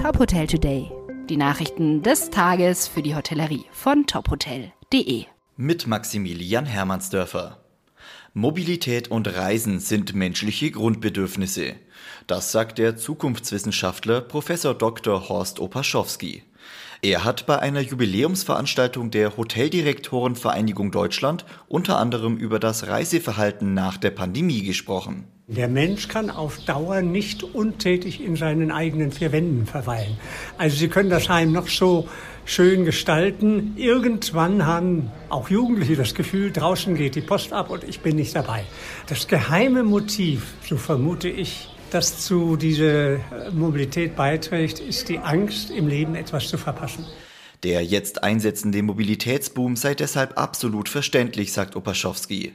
Top Hotel Today. Die Nachrichten des Tages für die Hotellerie von tophotel.de. Mit Maximilian Hermannsdörfer. Mobilität und Reisen sind menschliche Grundbedürfnisse. Das sagt der Zukunftswissenschaftler Prof. Dr. Horst Opaschowski. Er hat bei einer Jubiläumsveranstaltung der Hoteldirektorenvereinigung Deutschland unter anderem über das Reiseverhalten nach der Pandemie gesprochen. Der Mensch kann auf Dauer nicht untätig in seinen eigenen vier Wänden verweilen. Also Sie können das Heim noch so schön gestalten. Irgendwann haben auch Jugendliche das Gefühl, draußen geht die Post ab und ich bin nicht dabei. Das geheime Motiv, so vermute ich, das zu dieser Mobilität beiträgt, ist die Angst, im Leben etwas zu verpassen. Der jetzt einsetzende Mobilitätsboom sei deshalb absolut verständlich, sagt Opaschowski.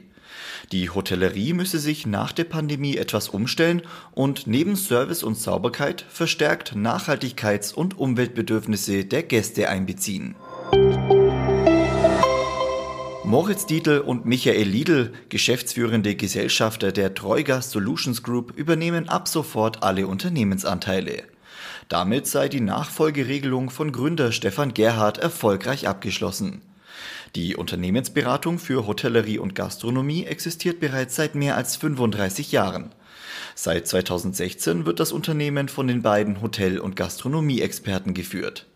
Die Hotellerie müsse sich nach der Pandemie etwas umstellen und neben Service und Sauberkeit verstärkt Nachhaltigkeits- und Umweltbedürfnisse der Gäste einbeziehen. Moritz Dietl und Michael Liedl, geschäftsführende Gesellschafter der Treugas Solutions Group, übernehmen ab sofort alle Unternehmensanteile. Damit sei die Nachfolgeregelung von Gründer Stefan Gerhard erfolgreich abgeschlossen. Die Unternehmensberatung für Hotellerie und Gastronomie existiert bereits seit mehr als 35 Jahren. Seit 2016 wird das Unternehmen von den beiden Hotel- und Gastronomie-Experten geführt.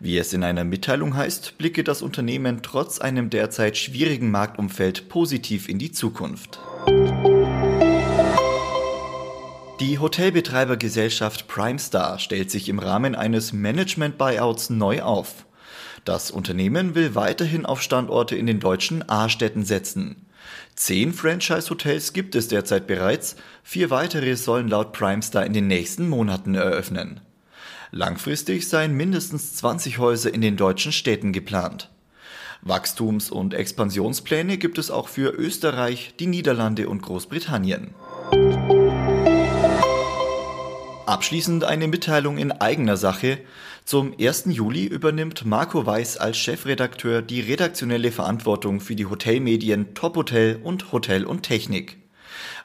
Wie es in einer Mitteilung heißt, blicke das Unternehmen trotz einem derzeit schwierigen Marktumfeld positiv in die Zukunft. Die Hotelbetreibergesellschaft Primestar stellt sich im Rahmen eines Management-Buyouts neu auf. Das Unternehmen will weiterhin auf Standorte in den deutschen A-Städten setzen. Zehn Franchise-Hotels gibt es derzeit bereits, vier weitere sollen laut Primestar in den nächsten Monaten eröffnen. Langfristig seien mindestens 20 Häuser in den deutschen Städten geplant. Wachstums- und Expansionspläne gibt es auch für Österreich, die Niederlande und Großbritannien. Abschließend eine Mitteilung in eigener Sache. Zum 1. Juli übernimmt Marco Weiß als Chefredakteur die redaktionelle Verantwortung für die Hotelmedien Top Hotel und Hotel und Technik.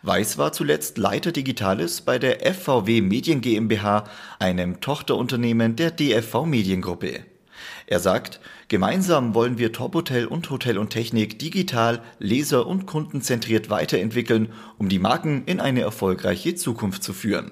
Weiß war zuletzt Leiter Digitales bei der FVW Medien GmbH, einem Tochterunternehmen der DFV Mediengruppe. Er sagt, gemeinsam wollen wir Top Hotel und Hotel und Technik digital, leser- und kundenzentriert weiterentwickeln, um die Marken in eine erfolgreiche Zukunft zu führen.